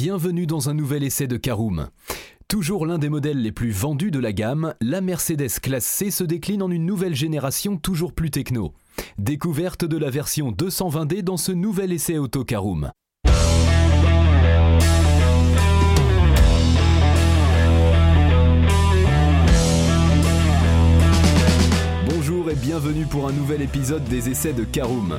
bienvenue dans un nouvel essai de Caroom. Toujours l'un des modèles les plus vendus de la gamme, la Mercedes classe C se décline en une nouvelle génération toujours plus techno. Découverte de la version 220D dans ce nouvel essai auto Caroom. Bonjour et bienvenue pour un nouvel épisode des essais de Caroom.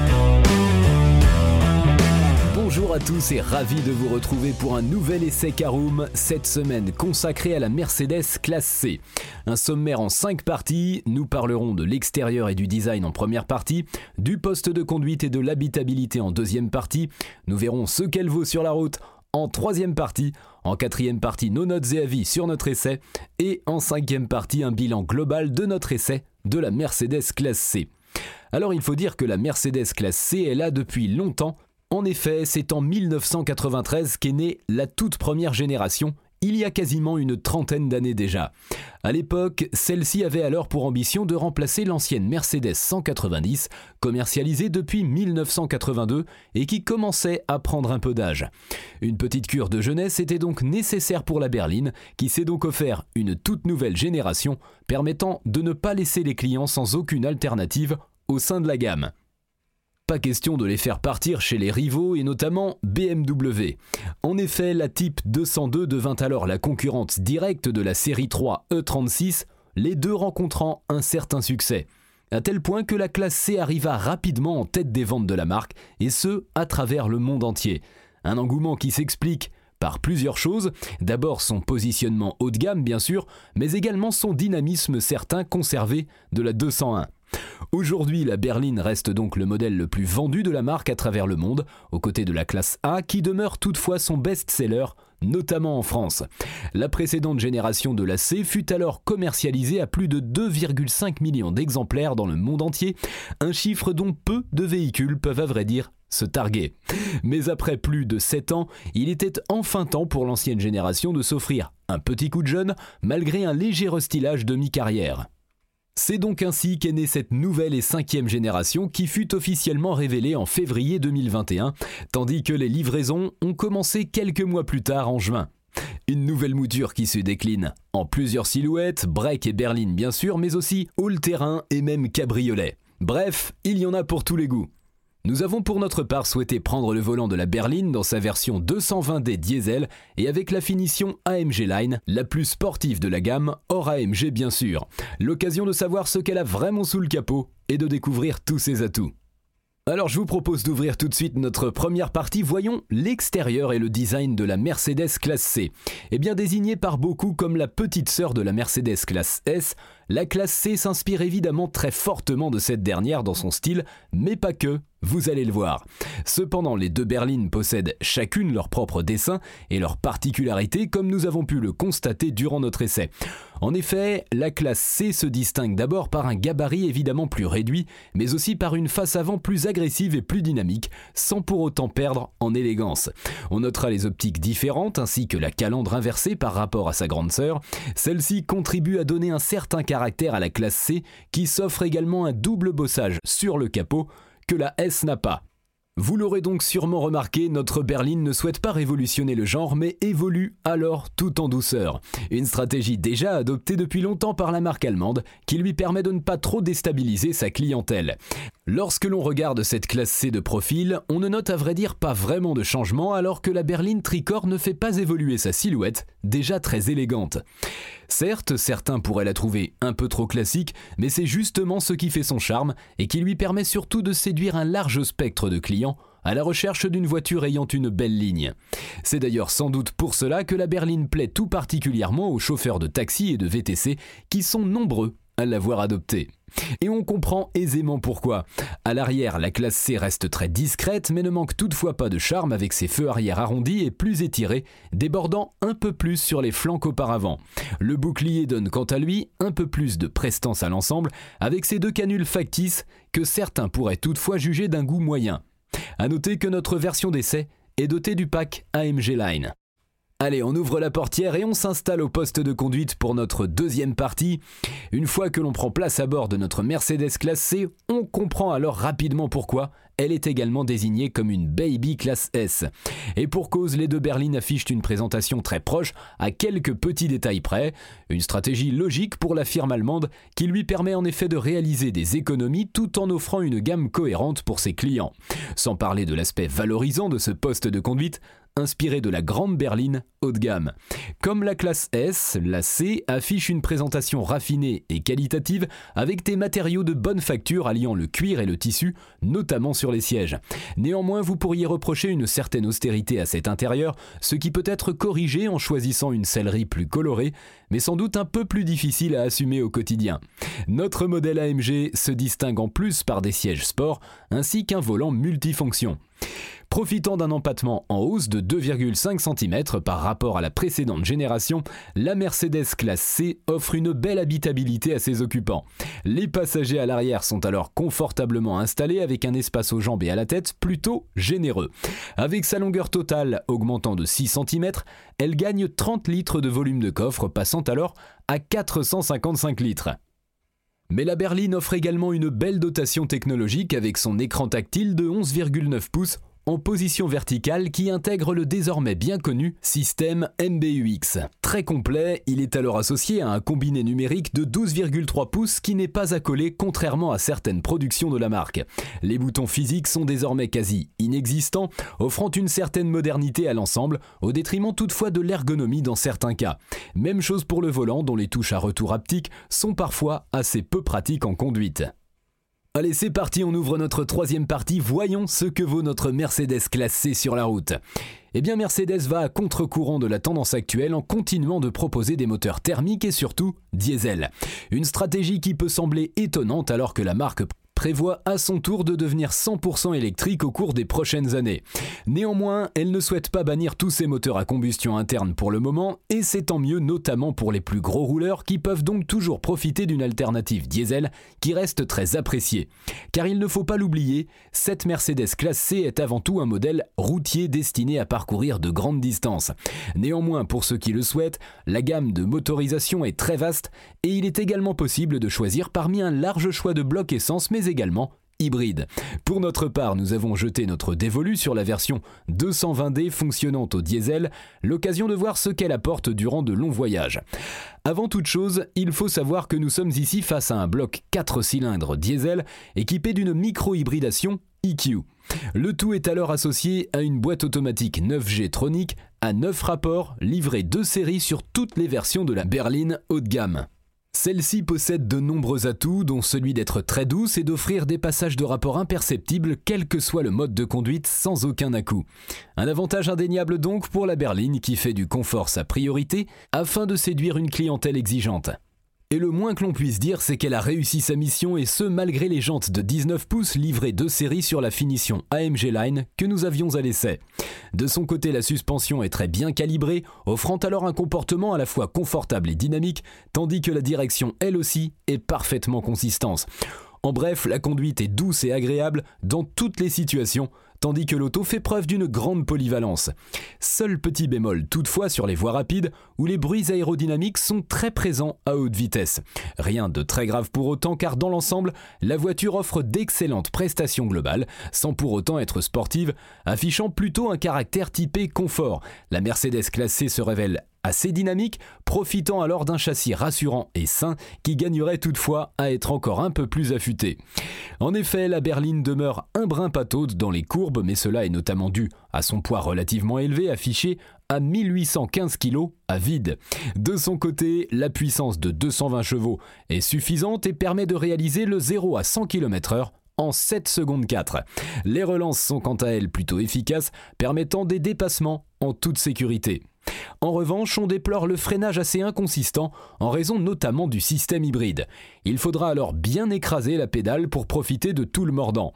Bonjour à tous et ravi de vous retrouver pour un nouvel essai Caroom, cette semaine consacré à la Mercedes classe C. Un sommaire en 5 parties, nous parlerons de l'extérieur et du design en première partie, du poste de conduite et de l'habitabilité en deuxième partie, nous verrons ce qu'elle vaut sur la route en troisième partie, en quatrième partie nos notes et avis sur notre essai, et en cinquième partie un bilan global de notre essai de la Mercedes classe C. Alors il faut dire que la Mercedes classe C est là depuis longtemps en effet, c'est en 1993 qu'est née la toute première génération, il y a quasiment une trentaine d'années déjà. À l'époque, celle-ci avait alors pour ambition de remplacer l'ancienne Mercedes 190, commercialisée depuis 1982 et qui commençait à prendre un peu d'âge. Une petite cure de jeunesse était donc nécessaire pour la berline, qui s'est donc offert une toute nouvelle génération, permettant de ne pas laisser les clients sans aucune alternative au sein de la gamme pas question de les faire partir chez les rivaux et notamment BMW. En effet, la Type 202 devint alors la concurrente directe de la série 3 E36, les deux rencontrant un certain succès. À tel point que la classe C arriva rapidement en tête des ventes de la marque, et ce, à travers le monde entier. Un engouement qui s'explique par plusieurs choses. D'abord son positionnement haut de gamme bien sûr, mais également son dynamisme certain conservé de la 201. Aujourd'hui, la berline reste donc le modèle le plus vendu de la marque à travers le monde, aux côtés de la classe A qui demeure toutefois son best-seller notamment en France. La précédente génération de la C fut alors commercialisée à plus de 2,5 millions d'exemplaires dans le monde entier, un chiffre dont peu de véhicules peuvent à vrai dire se targuer. Mais après plus de 7 ans, il était enfin temps pour l'ancienne génération de s'offrir un petit coup de jeune malgré un léger restylage de mi-carrière. C'est donc ainsi qu'est née cette nouvelle et cinquième génération qui fut officiellement révélée en février 2021, tandis que les livraisons ont commencé quelques mois plus tard en juin. Une nouvelle mouture qui se décline en plusieurs silhouettes, break et berline bien sûr, mais aussi all-terrain et même cabriolet. Bref, il y en a pour tous les goûts. Nous avons pour notre part souhaité prendre le volant de la berline dans sa version 220D diesel et avec la finition AMG Line, la plus sportive de la gamme, hors AMG bien sûr. L'occasion de savoir ce qu'elle a vraiment sous le capot et de découvrir tous ses atouts. Alors je vous propose d'ouvrir tout de suite notre première partie. Voyons l'extérieur et le design de la Mercedes classe C. Eh bien désignée par beaucoup comme la petite sœur de la Mercedes classe S, la classe C s'inspire évidemment très fortement de cette dernière dans son style, mais pas que, vous allez le voir. Cependant, les deux berlines possèdent chacune leur propre dessin et leurs particularités comme nous avons pu le constater durant notre essai. En effet, la classe C se distingue d'abord par un gabarit évidemment plus réduit, mais aussi par une face avant plus agressive et plus dynamique, sans pour autant perdre en élégance. On notera les optiques différentes ainsi que la calandre inversée par rapport à sa grande sœur. Celle-ci contribue à donner un certain caractère à la classe C qui s'offre également un double bossage sur le capot la S n'a pas. Vous l'aurez donc sûrement remarqué, notre berline ne souhaite pas révolutionner le genre, mais évolue alors tout en douceur. Une stratégie déjà adoptée depuis longtemps par la marque allemande, qui lui permet de ne pas trop déstabiliser sa clientèle. Lorsque l'on regarde cette classe C de profil, on ne note à vrai dire pas vraiment de changement, alors que la berline tricorps ne fait pas évoluer sa silhouette, déjà très élégante. Certes, certains pourraient la trouver un peu trop classique, mais c'est justement ce qui fait son charme et qui lui permet surtout de séduire un large spectre de clients à la recherche d'une voiture ayant une belle ligne. C'est d'ailleurs sans doute pour cela que la berline plaît tout particulièrement aux chauffeurs de taxi et de VTC qui sont nombreux l'avoir adoptée. Et on comprend aisément pourquoi. À l'arrière, la classe C reste très discrète, mais ne manque toutefois pas de charme avec ses feux arrière arrondis et plus étirés, débordant un peu plus sur les flancs qu'auparavant. Le bouclier donne quant à lui un peu plus de prestance à l'ensemble, avec ses deux canules factices que certains pourraient toutefois juger d'un goût moyen. A noter que notre version d'essai est dotée du pack AMG Line. Allez, on ouvre la portière et on s'installe au poste de conduite pour notre deuxième partie. Une fois que l'on prend place à bord de notre Mercedes classe C, on comprend alors rapidement pourquoi elle est également désignée comme une Baby classe S. Et pour cause, les deux berlines affichent une présentation très proche, à quelques petits détails près, une stratégie logique pour la firme allemande qui lui permet en effet de réaliser des économies tout en offrant une gamme cohérente pour ses clients. Sans parler de l'aspect valorisant de ce poste de conduite, inspiré de la grande berline haut de gamme. Comme la classe S, la C affiche une présentation raffinée et qualitative avec des matériaux de bonne facture alliant le cuir et le tissu, notamment sur les sièges. Néanmoins, vous pourriez reprocher une certaine austérité à cet intérieur, ce qui peut être corrigé en choisissant une sellerie plus colorée, mais sans doute un peu plus difficile à assumer au quotidien. Notre modèle AMG se distingue en plus par des sièges sport ainsi qu'un volant multifonction. Profitant d'un empattement en hausse de 2,5 cm par rapport à la précédente génération, la Mercedes classe C offre une belle habitabilité à ses occupants. Les passagers à l'arrière sont alors confortablement installés avec un espace aux jambes et à la tête plutôt généreux. Avec sa longueur totale augmentant de 6 cm, elle gagne 30 litres de volume de coffre, passant alors à 455 litres. Mais la berline offre également une belle dotation technologique avec son écran tactile de 11,9 pouces en position verticale qui intègre le désormais bien connu système MBUX. Très complet, il est alors associé à un combiné numérique de 12,3 pouces qui n'est pas accolé contrairement à certaines productions de la marque. Les boutons physiques sont désormais quasi inexistants, offrant une certaine modernité à l'ensemble, au détriment toutefois de l'ergonomie dans certains cas. Même chose pour le volant dont les touches à retour haptique sont parfois assez peu pratiques en conduite. Allez, c'est parti, on ouvre notre troisième partie. Voyons ce que vaut notre Mercedes classée sur la route. Eh bien, Mercedes va à contre-courant de la tendance actuelle en continuant de proposer des moteurs thermiques et surtout diesel. Une stratégie qui peut sembler étonnante alors que la marque prévoit à son tour de devenir 100% électrique au cours des prochaines années. Néanmoins, elle ne souhaite pas bannir tous ses moteurs à combustion interne pour le moment, et c'est tant mieux notamment pour les plus gros rouleurs qui peuvent donc toujours profiter d'une alternative diesel qui reste très appréciée. Car il ne faut pas l'oublier, cette Mercedes classe C est avant tout un modèle routier destiné à parcourir de grandes distances. Néanmoins, pour ceux qui le souhaitent, la gamme de motorisation est très vaste et il est également possible de choisir parmi un large choix de blocs essence mais également hybride. Pour notre part, nous avons jeté notre dévolu sur la version 220D fonctionnant au diesel, l'occasion de voir ce qu'elle apporte durant de longs voyages. Avant toute chose, il faut savoir que nous sommes ici face à un bloc 4 cylindres diesel équipé d'une micro-hybridation EQ. Le tout est alors associé à une boîte automatique 9G Tronic à 9 rapports livrés de série sur toutes les versions de la berline haut de gamme. Celle-ci possède de nombreux atouts, dont celui d'être très douce et d'offrir des passages de rapport imperceptibles, quel que soit le mode de conduite, sans aucun à-coup. Un avantage indéniable donc pour la berline qui fait du confort sa priorité, afin de séduire une clientèle exigeante. Et le moins que l'on puisse dire, c'est qu'elle a réussi sa mission et ce malgré les jantes de 19 pouces livrées de série sur la finition AMG Line que nous avions à l'essai. De son côté, la suspension est très bien calibrée, offrant alors un comportement à la fois confortable et dynamique, tandis que la direction, elle aussi, est parfaitement consistante. En bref, la conduite est douce et agréable dans toutes les situations, tandis que l'auto fait preuve d'une grande polyvalence. Seul petit bémol toutefois sur les voies rapides où les bruits aérodynamiques sont très présents à haute vitesse. Rien de très grave pour autant car dans l'ensemble, la voiture offre d'excellentes prestations globales sans pour autant être sportive, affichant plutôt un caractère typé confort. La Mercedes classée se révèle assez dynamique, profitant alors d'un châssis rassurant et sain qui gagnerait toutefois à être encore un peu plus affûté. En effet, la berline demeure un brin pataude dans les courbes, mais cela est notamment dû à son poids relativement élevé affiché à 1815 kg à vide. De son côté, la puissance de 220 chevaux est suffisante et permet de réaliser le 0 à 100 km/h en 7 secondes 4. Les relances sont quant à elles plutôt efficaces, permettant des dépassements en toute sécurité. En revanche, on déplore le freinage assez inconsistant en raison notamment du système hybride. Il faudra alors bien écraser la pédale pour profiter de tout le mordant.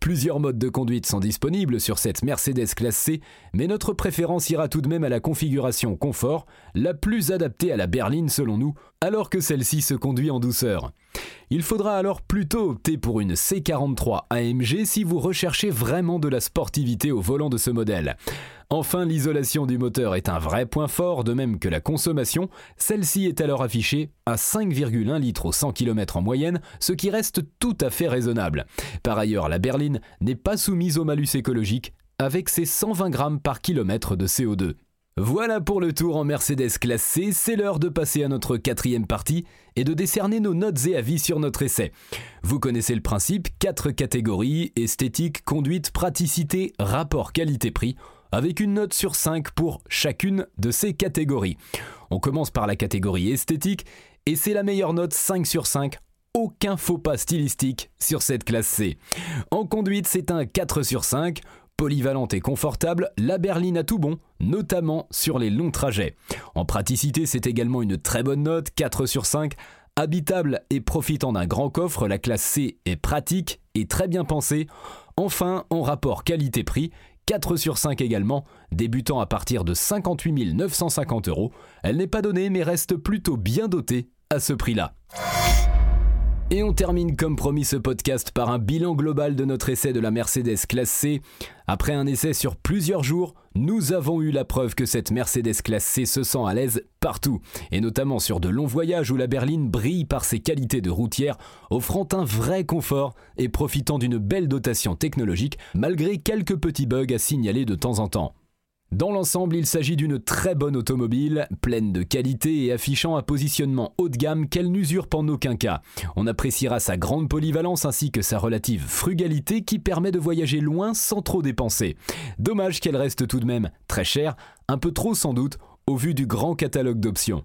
Plusieurs modes de conduite sont disponibles sur cette Mercedes classe C, mais notre préférence ira tout de même à la configuration confort, la plus adaptée à la berline selon nous, alors que celle-ci se conduit en douceur. Il faudra alors plutôt opter pour une C43 AMG si vous recherchez vraiment de la sportivité au volant de ce modèle. Enfin, l'isolation du moteur est un vrai point fort, de même que la consommation. Celle-ci est alors affichée à 5,1 litres au 100 km en moyenne, ce qui reste tout à fait raisonnable. Par ailleurs, la berline n'est pas soumise au malus écologique, avec ses 120 grammes par kilomètre de CO2. Voilà pour le tour en Mercedes classe C, c'est l'heure de passer à notre quatrième partie et de décerner nos notes et avis sur notre essai. Vous connaissez le principe, quatre catégories, esthétique, conduite, praticité, rapport qualité-prix, avec une note sur 5 pour chacune de ces catégories. On commence par la catégorie esthétique, et c'est la meilleure note 5 sur 5 aucun faux pas stylistique sur cette classe C. En conduite, c'est un 4 sur 5 polyvalente et confortable, la berline a tout bon, notamment sur les longs trajets. En praticité, c'est également une très bonne note, 4 sur 5. Habitable et profitant d'un grand coffre, la classe C est pratique et très bien pensée. Enfin, en rapport qualité-prix, 4 sur 5 également, débutant à partir de 58 950 euros. Elle n'est pas donnée mais reste plutôt bien dotée à ce prix-là. Et on termine comme promis ce podcast par un bilan global de notre essai de la Mercedes classe C. Après un essai sur plusieurs jours, nous avons eu la preuve que cette Mercedes classe C se sent à l'aise partout, et notamment sur de longs voyages où la berline brille par ses qualités de routière, offrant un vrai confort et profitant d'une belle dotation technologique malgré quelques petits bugs à signaler de temps en temps. Dans l'ensemble, il s'agit d'une très bonne automobile, pleine de qualité et affichant un positionnement haut de gamme qu'elle n'usurpe en aucun cas. On appréciera sa grande polyvalence ainsi que sa relative frugalité qui permet de voyager loin sans trop dépenser. Dommage qu'elle reste tout de même très chère, un peu trop sans doute, au vu du grand catalogue d'options.